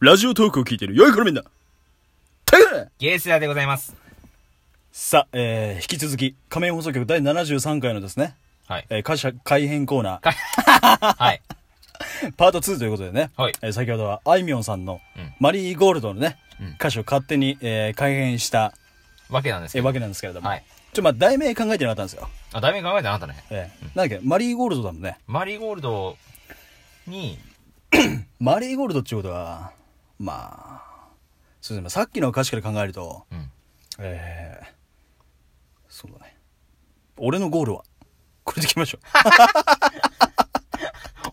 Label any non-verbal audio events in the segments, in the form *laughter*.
ラジオトークを聞いてる良い子のみんな。タイガーゲースラでございます。さあ、えー、引き続き、仮面放送局第73回のですね、はい。えー、会社改編コーナ *laughs* はい。ー、パート2ということでね、はいえー先ほどはあいみょんさんの、うんマリーゴールドのね、うん歌詞を勝手に、えー、改編した、わけなんですけど。えーわけなんですけれども、はいちょ、まあ、題名考えてなかったんですよ。あ、題名考えてなかったね。えーなんだっけ、マリーゴールドだもんね。マリーゴールドに、*coughs* マリーゴールドっていうことは、まあ、そうですね、さっきの歌詞から考えると、うん。えー、そうだね。俺のゴールは、*laughs* これでいきましょう。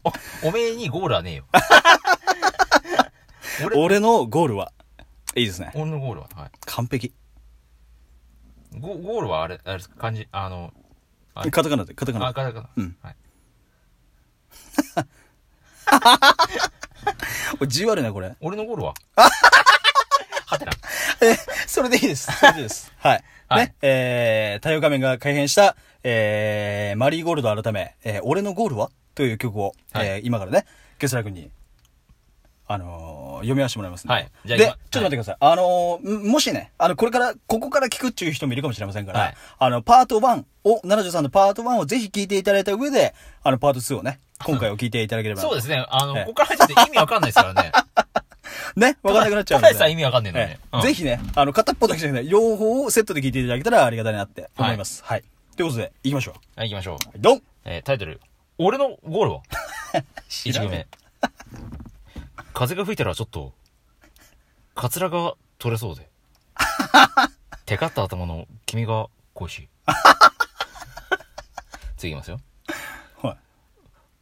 *laughs* お、おめえにゴールはねえよ。*laughs* 俺、俺のゴールは、いいですね。俺のゴールは、はい。完璧。ゴゴールはあれ、あれ、漢字、あの、はいカタカナで、カタカナあ、で。カタカナ。うんはい。これ字悪いな、これ。俺のゴールは？はてな。え、それでいいです。それでいいです。*laughs* はい。はいね、えー、太陽仮面が改編した、えー、マリーゴールド改め、えー、俺のゴールは？という曲を、はいえー、今からね、ゲスラ君に、あのー、読み合わせてもらいますんで。はいじゃあで、ちょ今っと待ってください。あのー、んもしね、あの、これから、ここから聞くっていう人もいるかもしれませんから、はいあの、パート1を、73のパート1をぜひ聞いていただいた上で、あの、パート2をね、今回を聞いていただければ。*laughs* そうですね。あの、ええここから入ってて意味わかんないですからね。*laughs* ね、わかんなくなっちゃうんで。さえ意味わかんねえのね。うんえぜひね、あの、片っぽだけじゃなくて、両方をセットで聞いていただけたらありがたいなって思います。はい。ということで、行きましょう。はい、行きましょう。はいドンえータイトル、俺のゴールは？*laughs* 一行目。風が吹いたらちょっと、カツラが取れそうで。*laughs* テカった頭の君が恋しい。*laughs* 次いきますよ。はい。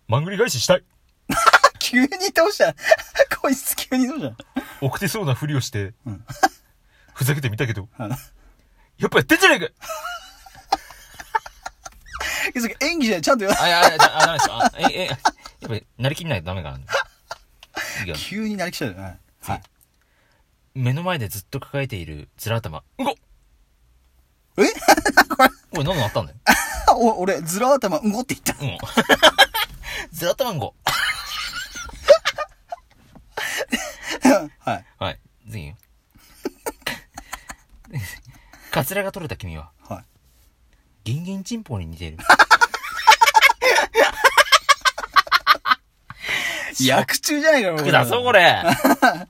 マングリ返ししたい。*laughs* 急にどうした？こいつ急にどうした？奥手そうなふりをして、んふざけてみたけど、あの、やっぱやってんじゃねえか演技じゃない、ちゃんと言わあ、いや、あ、あ、ダメですよ。あえ、え、やっぱり、なりきんないとダメかな。いいよ急になりきちゃうよね。はい。目の前でずっと抱えているずら頭。うごっえ？*laughs* おい、何のあったんだよ。*laughs* お、俺、ズラ頭、うんごって言った。うん。*laughs* ずら頭んご。はい。はい。次よ。カツラが取れた君は、はい。ギンギンチンポに似ている。*laughs* 役中じゃないか、こ *laughs* くだそう、これ。*laughs* あ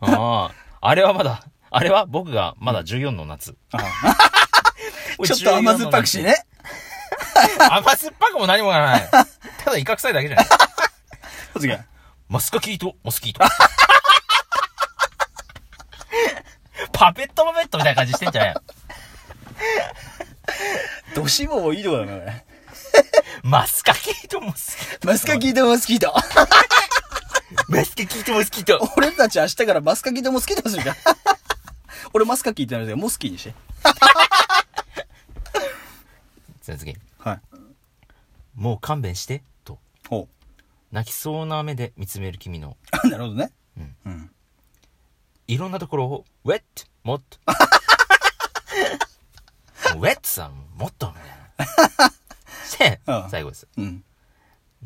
あ。あれはまだ、あれは僕がまだ14の夏。ちょっと甘酸っぱくし。ね。甘酸っぱくも何もない。ただ威嚇臭いだけじゃない。次は？マスカキート、モスキート。パペットパペットみたいな感じしてんじゃないドシモもいいとこだな、これ。マスカキート、モスキート。マスカキートモスキート。マスカキート、モスキート。俺たち明日からマスカキートモスキートするから。*laughs* 俺マスカキーってなるけど、モスキーにして。*laughs* さあ次。はい。もう勘弁して、と。ほ泣きそうな目で見つめる君の、う。*laughs* なるほどね。うん。うん。いろんなところを、ウェット、もっと。ウェットさん、もっと、みたいな。してう、ん最後です。うん。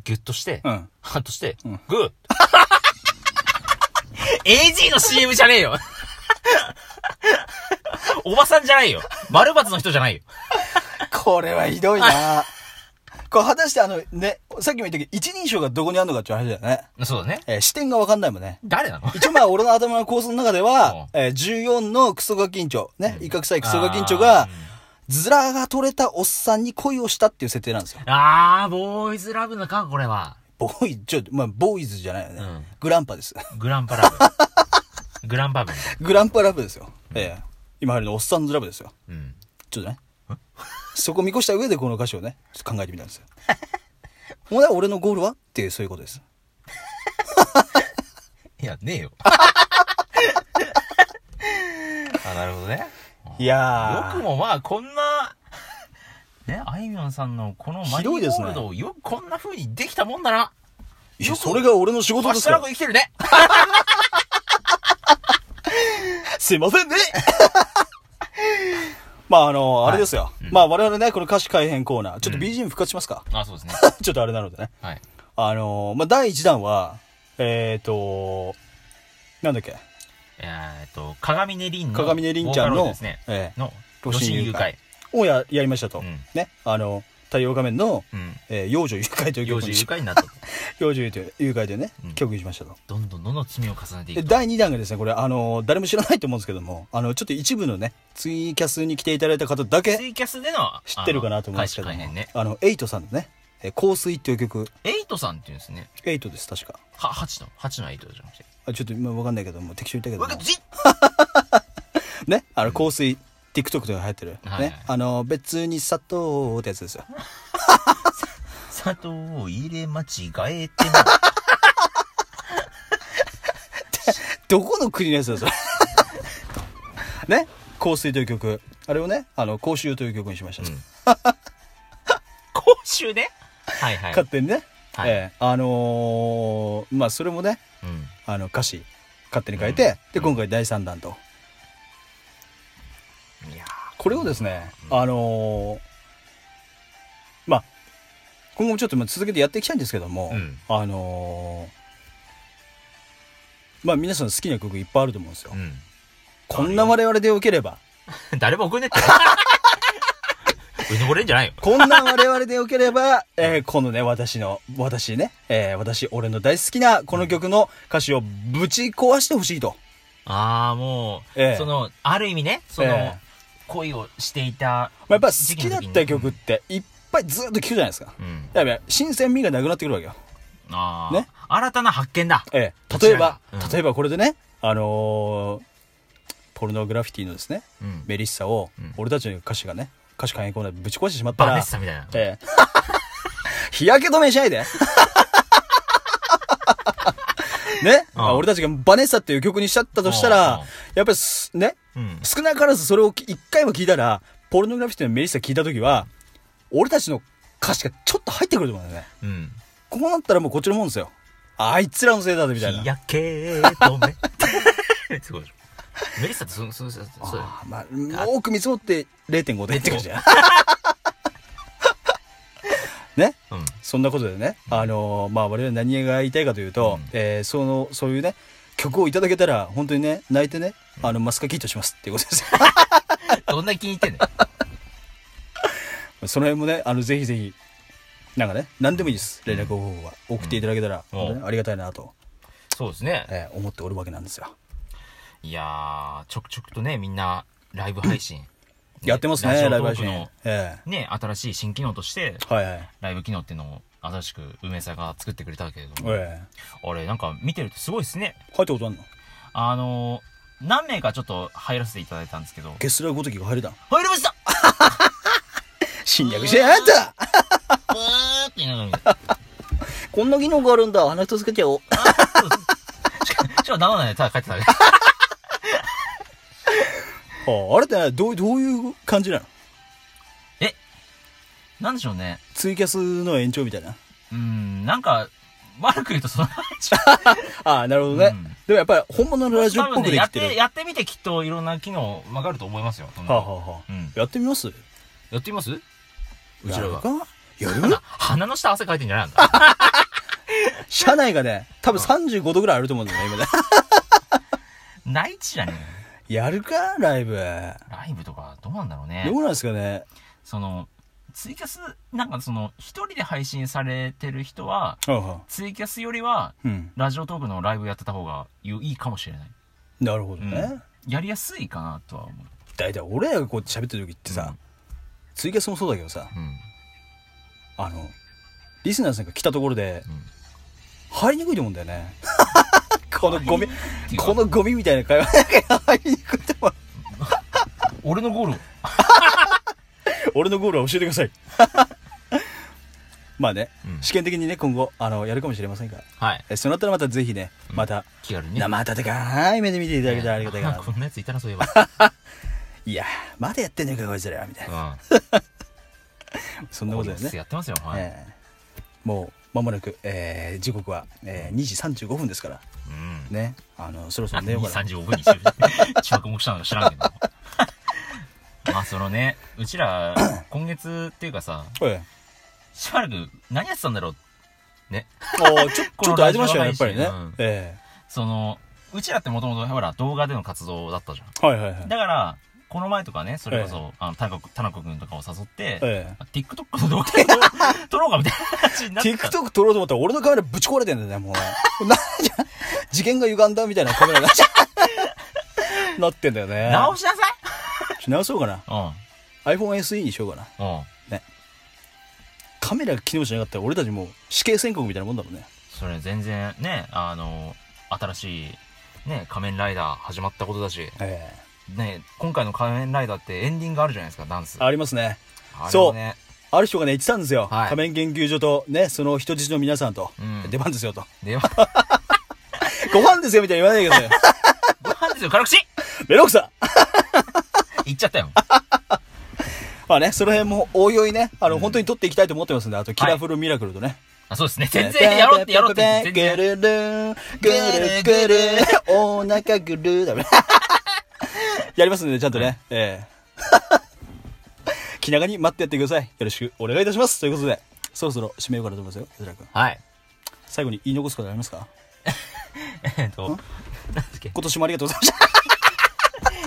ギュッとして、うん。ハンとして、うんグッ AG の CM じゃねえよおばさんじゃないよ。丸抜の人じゃないよ。これはひどいなこれ果たしてあのね、さっきも言ったけど、一人称がどこにあるのかっていう話だよね。そうだね。えー視点がわかんないもんね。誰なの？一応まあ俺の頭の構想の中では *laughs* うん、えー14のクソガキンチョ、ね、威嚇臭いクソガキンチョあがー、ズラが取れたおっさんに恋をしたっていう設定なんですよ。あー、ボーイズラブのか、これは。ボーイ、ちょ、まあ、ボーイズじゃないよね。うんグランパです。グランパラブ。*laughs* グランパブ。グランパラブですよ。ええ今あるのおっさんズラブですよ。うん。ちょっとね。そこ見越した上でこの歌詞をね、考えてみたんですよ。ほ俺のゴールはっていう、そういうことです。*laughs* いや、ねえよ。*laughs* あ、なるほどね。いやー。よくもまあ、こんな、ね、あいみょんさんのこのマリーゴールドをよくこんな風にできたもんだな。いや、それが俺の仕事ですから。く生きてるね。*laughs* すいませんね *laughs* まあ、あの、あれですよ。まあ、我々ね、この歌詞改編コーナー、ちょっと BGM 復活しますか、あ、そうですね。*laughs* ちょっとあれなのでね。はい。あの、まあ、第1弾は、えっ、ー、と、なんだっけ？えーっと、鏡音凛の、鏡音凛ちゃんのね、ええの、露露心誘心誘拐拐。をや、やりましたと。うんね。あの、太陽画面の、うん。えー、幼女誘拐という幼曲に女誘拐になったと。*laughs* 幼女誘拐でね、うん曲にしましたと。どんどんどんどん罪を重ねていく第2弾がですね、これ、あの、誰も知らないと思うんですけども、あの、ちょっと一部のね、ツイキャスに来ていただいた方だけツイキャスでの、知ってるかなと思うんですけども、ね。あの、エイトさんのね、えー香水っていう曲、エイトさんっていうんですね。エイトです、確か。は、八の、八のエイトじゃなくて。あちょっと今わかんないけども、適当に言ったけども *laughs* ね、あの、香水、TikTok とか流行ってる。はいはいね。あの、別に砂糖ってやつですよ。*laughs* 砂糖を入れ間違えても。*laughs* どこの国のやつだ、それ。*laughs* ね香水という曲。あれをね、あの、香臭という曲にしました。うん講習ね？はいはい。勝手にね。はいええあのーまあ、それもね、うん。あの、歌詞、勝手に書いて、うんで、今回第3弾と。これをですね、うんあのーまあ、今後もちょっとまあ続けてやっていきたいんですけども、うんあのーまあ皆さん好きな曲いっぱいあると思うんですよ。ーうん。こんな我々でよければ、*laughs* 誰も送んねって。うぬぼれんじゃないよ。*laughs* こんな我々でよければ、えーこのね、私の、私ね、えー私、俺の大好きなこの曲の歌詞をぶち壊してほしいと。ああ、もう、ええその、ある意味ね、その、ええ恋をしていた。まあやっぱ好きだった曲っていっぱいずっと聴くじゃないですか。うん。やっぱ新鮮味がなくなってくるわけよ。ああ。ね新たな発見だ。ええ、例えばが、うん例えばこれでね、あのーポルノグラフィティのですね、うん。メリッサを、うん俺たちの歌詞がね、歌詞改変コーナーでぶち壊してしまったらバネッ、*laughs* サみたいな。ええ、*laughs* 日焼け止めしないで。*laughs* ね、俺たちがバネッサっていう曲にしちゃったとしたら、うんやっぱりす、ね、うん。少なからずそれを一回も聞いたら、ポルノグラフィティのメリッサ聞いたときは、俺たちの歌詞がちょっと入ってくると思うんだよね。うん。こうなったらもうこっちのもんですよ。あいつらのせいだぜ、みたいな。日焼け止め。すごい。メリッサってそ、そ、そ、そうだよ。あーまあ、多く見積もって0.5でって感じだよ。*laughs* ねうん。そんなことでね、あのーまあ我々何が言いたいかというと、うんえーその、そういうね、曲をいただけたら、本当にね、泣いてね、あの、マスカキットしますっていうことですよ。*laughs* どんな気に入ってんねん。*laughs* その辺もね、あの、ぜひぜひ、なんかね、何でもいいです。連絡方法は。送っていただけたら、うん本当にありがたいなと、そうですね。えー思っておるわけなんですよ。いやー、ちょくちょくとね、みんな、ライブ配信。やってますね、ライブ配信。ね、新しい新機能として、えはいはい。ライブ機能っていうのを新しく梅さんが作ってくれたけれども、えあれ、なんか見てるとすごいですね。え入ったことあんの？あのー、何名かちょっと入らせていただいたんですけど、ゲスラーごときが入れたん？入りました！*laughs* 侵略してやがった！ブーって言いながら *laughs* こんな機能があるんだ。鼻一つけちゃおう。しかしかも生でただ帰ってた。ああれってねどう、どういう感じなの？えなんでしょうね。ツイキャスの延長みたいな？うーん、なんか、悪く言うとその感じ。あ *laughs* あ、なるほどね。うんでもやっぱり本物のラジオっぽく多分ね、やって、できてる。やってみてきっといろんな機能わかると思いますよ。はあ、はあはあうん。やってみます？やってみます？うちらが。やる？鼻鼻の下汗かいてんじゃないんだ。*laughs* 車内がね、多分35度ぐらいあると思うんだよね、今ね。*laughs* 内地じゃねえよやるかライブ。ライブとかどうなんだろうねど。うなんですかねその、ツイキャス、なんかその、一人で配信されてる人は、ツイキャスよりは、うん。ラジオトークのライブやってた方がいいかもしれない。なるほどねうん。やりやすいかなとは思う。だいたい俺らがこう喋ってる時ってさうん、ツイキャスもそうだけどさ、うん。あの、リスナーさんが来たところで、うん入りにくいと思うんだよね。このゴミ、このゴミみたいな会話が入りにくいと。俺のゴールを。*laughs* 俺のゴールは教えてください。*laughs* まあね、うん試験的にね、今後、あの、やるかもしれませんから。はい。えそうなったらまたぜひね、うんまた、気軽にね。生温かい目で見ていただけたらありがたいかな。こんなやついたな、そういえば。いやー、まだやってんのか、こいつら、みたいな。うん。そんなことだよね。やってますよ。はい。ええもう、間もなく、えー時刻は、えー2時35分ですから、うん。ね、あの、そろそろ何寝ようかな。35分に着目 *laughs* したのか知らんけど。まあそのね、うちら、*coughs* 今月っていうかさ、えしばらく何やってたんだろう？ね。えおーちょ、*laughs* ちょっと空いてましたよね、やっぱりねうん。えその、うちらってもともとほら動画での活動だったじゃん。はいはいはい。だから、この前とかね、それこそ、あの、たなこ、たなこくんとかを誘って、え TikTok の動画で撮ろうかみたいな *laughs* 話になえ。った。TikTok 撮ろうと思ったら俺のカメラぶち壊れてんだよね、もう。な、次元が歪んだみたいなカメラになっちゃうなってんだよね。直しなさい直そうかな。うん。iPhone SE にしようかな。うん。カメラが機能しなかったら俺たちもう死刑宣告みたいなもんだもんね。それ全然ね、あの、新しい、ね、仮面ライダー始まったことだし、えね、今回の仮面ライダーってエンディングあるじゃないですか、ダンス。えありますね。あれもね、ある人がね、言ってたんですよ。はい仮面研究所とね、その人質の皆さんと、うん出番ですよと。では、*laughs* ご飯ですよみたいに言わないでくださいよ。*laughs* ご飯ですよ、辛口メロクサ言っちゃったよ。*laughs* まあね、その辺もおいおいね、あの、本当に撮っていきたいと思ってますんで、あと、キラフルミラクルとね。あ、そうですね。全然やろうってやろうって。ぐるる、ぐるぐる、お腹ぐる、だめ。やりますんで、ちゃんとね。ええ *laughs* 気長に待ってやってください。よろしくお願いいたします。ということで、そろそろ締めようかなと思いますよ、吉田君。はい。最後に言い残すことありますか？*laughs* えっと、なんだっけ、今年もありがとうございました。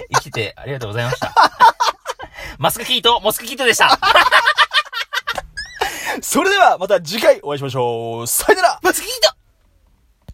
*laughs* 生きててありがとうございました。マスクキート、モスクキートでした。それでは、また次回お会いしましょう。さよならマスクキート